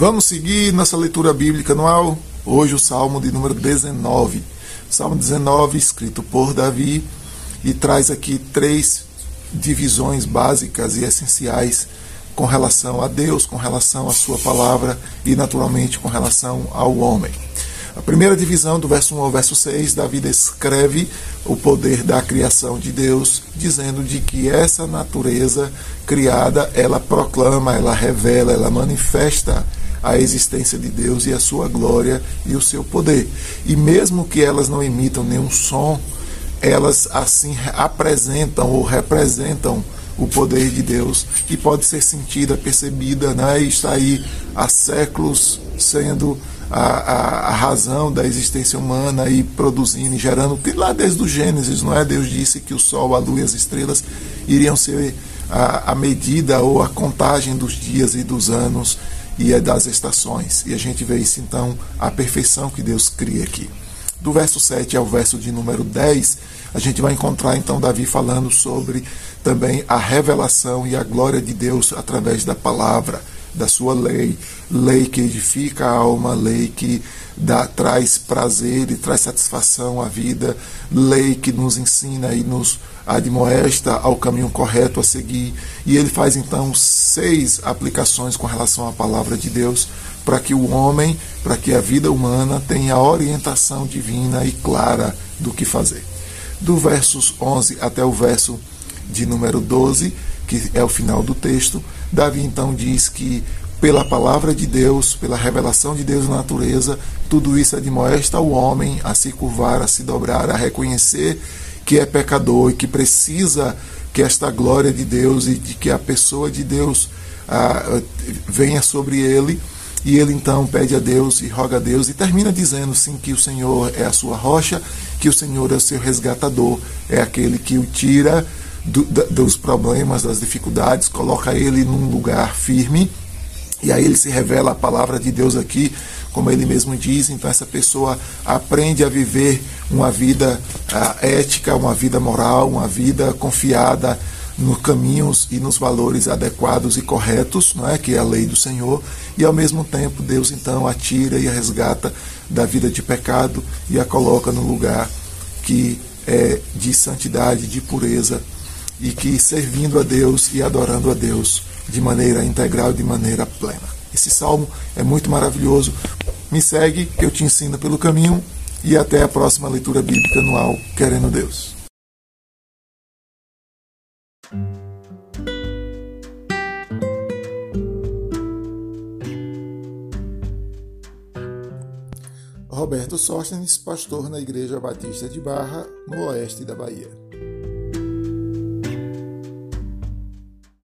Vamos seguir nossa leitura bíblica anual. Hoje o Salmo de número 19. Salmo 19, escrito por Davi, e traz aqui três divisões básicas e essenciais com relação a Deus, com relação à sua palavra e naturalmente com relação ao homem. A primeira divisão, do verso 1 ao verso 6, Davi descreve o poder da criação de Deus, dizendo de que essa natureza criada, ela proclama, ela revela, ela manifesta a existência de Deus e a sua glória e o seu poder. E mesmo que elas não emitam nenhum som, elas assim apresentam ou representam o poder de Deus que pode ser sentida, percebida, né? e está aí há séculos sendo a, a, a, razão da existência humana e produzindo e gerando, lá desde o Gênesis, não é? Deus disse que o Sol, a Lua e as estrelas iriam ser a, a medida ou a contagem dos dias e dos anos e é das estações. E a gente vê isso então, a perfeição que Deus cria aqui. Do verso 7 ao verso de número 10, a gente vai encontrar então Davi falando sobre também a revelação e a glória de Deus através da palavra da sua lei, lei que edifica a alma, lei que dá, traz prazer e traz satisfação à vida, lei que nos ensina e nos admoesta ao caminho correto a seguir. E ele faz então seis aplicações com relação à palavra de Deus para que o homem, para que a vida humana tenha orientação divina e clara do que fazer. Do versos 11 até o verso de número 12, que é o final do texto, Davi então diz que pela palavra de Deus, pela revelação de Deus na natureza, tudo isso admoesta o homem a se curvar, a se dobrar, a reconhecer que é pecador e que precisa que esta glória de Deus e de que a pessoa de Deus ah, venha sobre ele. E ele então pede a Deus e roga a Deus e termina dizendo sim que o Senhor é a sua rocha, que o Senhor é o seu resgatador, é aquele que o tira do, dos problemas, das dificuldades, coloca ele num lugar firme. E aí ele se revela a palavra de Deus aqui, como ele mesmo diz. Então essa pessoa aprende a viver uma vida uh, ética, uma vida moral, uma vida confiada nos caminhos e nos valores adequados e corretos, não é que é a lei do Senhor, e ao mesmo tempo Deus então a tira e a resgata da vida de pecado e a coloca no lugar que é de santidade, de pureza e que servindo a Deus e adorando a Deus de maneira integral, de maneira plena. Esse salmo é muito maravilhoso. Me segue, que eu te ensino pelo caminho e até a próxima leitura bíblica anual, querendo Deus. Roberto Sóstenes, pastor na Igreja Batista de Barra, no oeste da Bahia.